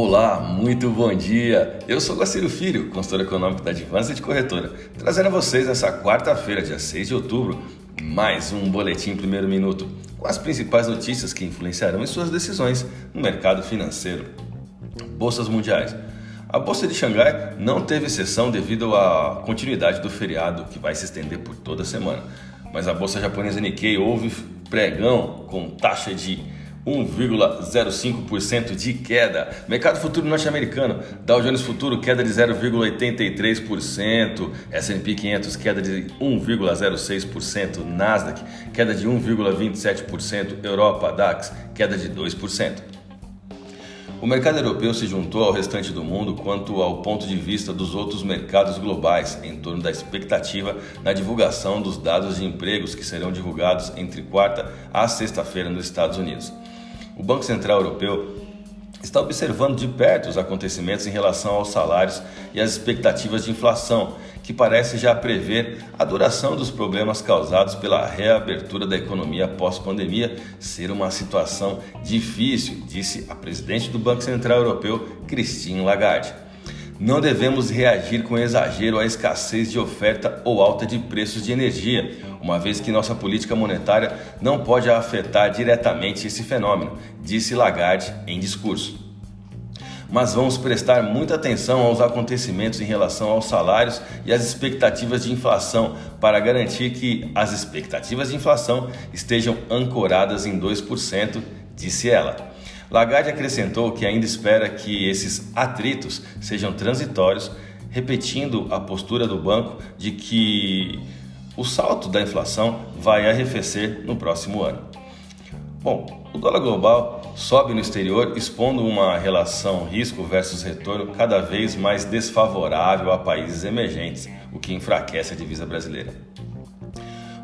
Olá, muito bom dia! Eu sou Guaciro Filho, consultor econômico da Advança de Corretora, trazendo a vocês nessa quarta-feira, dia 6 de outubro, mais um Boletim Primeiro Minuto, com as principais notícias que influenciarão em suas decisões no mercado financeiro. Bolsas mundiais. A Bolsa de Xangai não teve sessão devido à continuidade do feriado, que vai se estender por toda a semana. Mas a Bolsa japonesa Nikkei houve pregão com taxa de 1,05% de queda. Mercado futuro norte-americano, Dow Jones Futuro queda de 0,83%, S&P 500 queda de 1,06%, Nasdaq queda de 1,27%, Europa DAX queda de 2%. O mercado europeu se juntou ao restante do mundo quanto ao ponto de vista dos outros mercados globais em torno da expectativa na divulgação dos dados de empregos que serão divulgados entre quarta a sexta-feira nos Estados Unidos. O Banco Central Europeu está observando de perto os acontecimentos em relação aos salários e as expectativas de inflação, que parece já prever a duração dos problemas causados pela reabertura da economia pós-pandemia ser uma situação difícil, disse a presidente do Banco Central Europeu, Christine Lagarde. Não devemos reagir com exagero à escassez de oferta ou alta de preços de energia, uma vez que nossa política monetária não pode afetar diretamente esse fenômeno, disse Lagarde em discurso. Mas vamos prestar muita atenção aos acontecimentos em relação aos salários e às expectativas de inflação para garantir que as expectativas de inflação estejam ancoradas em 2%, disse ela. Lagarde acrescentou que ainda espera que esses atritos sejam transitórios, repetindo a postura do banco de que o salto da inflação vai arrefecer no próximo ano. Bom, o dólar global sobe no exterior, expondo uma relação risco versus retorno cada vez mais desfavorável a países emergentes, o que enfraquece a divisa brasileira.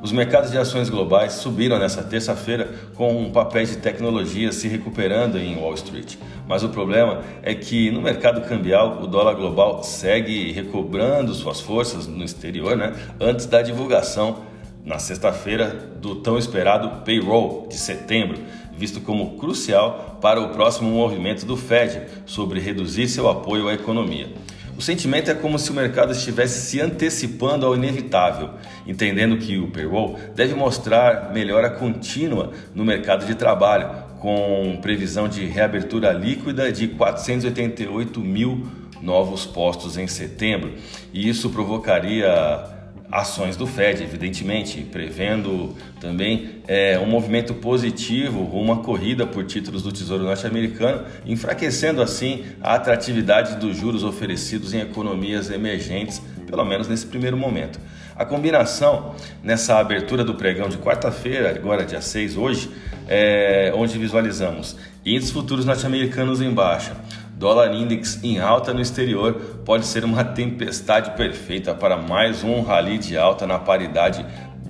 Os mercados de ações globais subiram nesta terça-feira com um papel de tecnologia se recuperando em Wall Street. Mas o problema é que no mercado cambial o dólar global segue recobrando suas forças no exterior né, antes da divulgação na sexta-feira do tão esperado payroll de setembro, visto como crucial para o próximo movimento do Fed sobre reduzir seu apoio à economia. O sentimento é como se o mercado estivesse se antecipando ao inevitável, entendendo que o payroll deve mostrar melhora contínua no mercado de trabalho, com previsão de reabertura líquida de 488 mil novos postos em setembro, e isso provocaria ações do Fed, evidentemente, prevendo também é, um movimento positivo rumo à corrida por títulos do Tesouro Norte-Americano, enfraquecendo assim a atratividade dos juros oferecidos em economias emergentes, pelo menos nesse primeiro momento. A combinação nessa abertura do pregão de quarta-feira, agora dia 6, hoje, é, onde visualizamos índices futuros norte-americanos em baixa, dólar index em alta no exterior pode ser uma tempestade perfeita para mais um rally de alta na paridade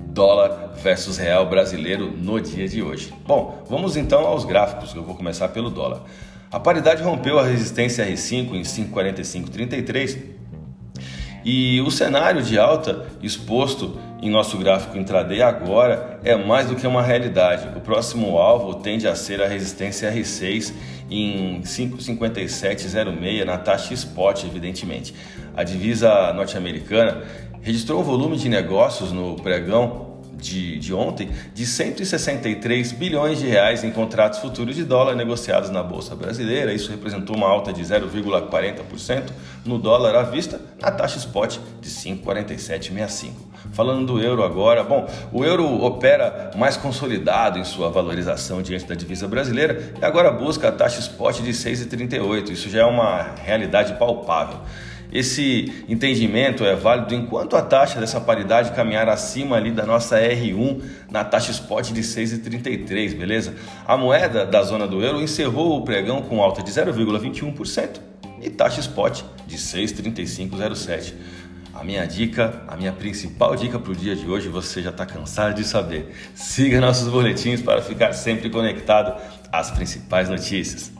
dólar versus real brasileiro no dia de hoje. Bom, vamos então aos gráficos, eu vou começar pelo dólar. A paridade rompeu a resistência R5 em 5,4533 e o cenário de alta exposto em nosso gráfico intraday agora é mais do que uma realidade. O próximo alvo tende a ser a resistência R6 em 5,5706 na taxa spot, evidentemente. A divisa norte-americana registrou um volume de negócios no pregão de, de ontem de 163 bilhões de reais em contratos futuros de dólar negociados na Bolsa Brasileira. Isso representou uma alta de 0,40% no dólar à vista, na taxa spot de 5,4765. Falando do euro agora, bom, o euro opera mais consolidado em sua valorização diante da divisa brasileira e agora busca a taxa spot de 6,38. Isso já é uma realidade palpável. Esse entendimento é válido enquanto a taxa dessa paridade caminhar acima ali da nossa R1 na taxa spot de 6,33, beleza? A moeda da zona do euro encerrou o pregão com alta de 0,21% e taxa spot de 6,3507. A minha dica, a minha principal dica para o dia de hoje, você já está cansado de saber. Siga nossos boletins para ficar sempre conectado às principais notícias.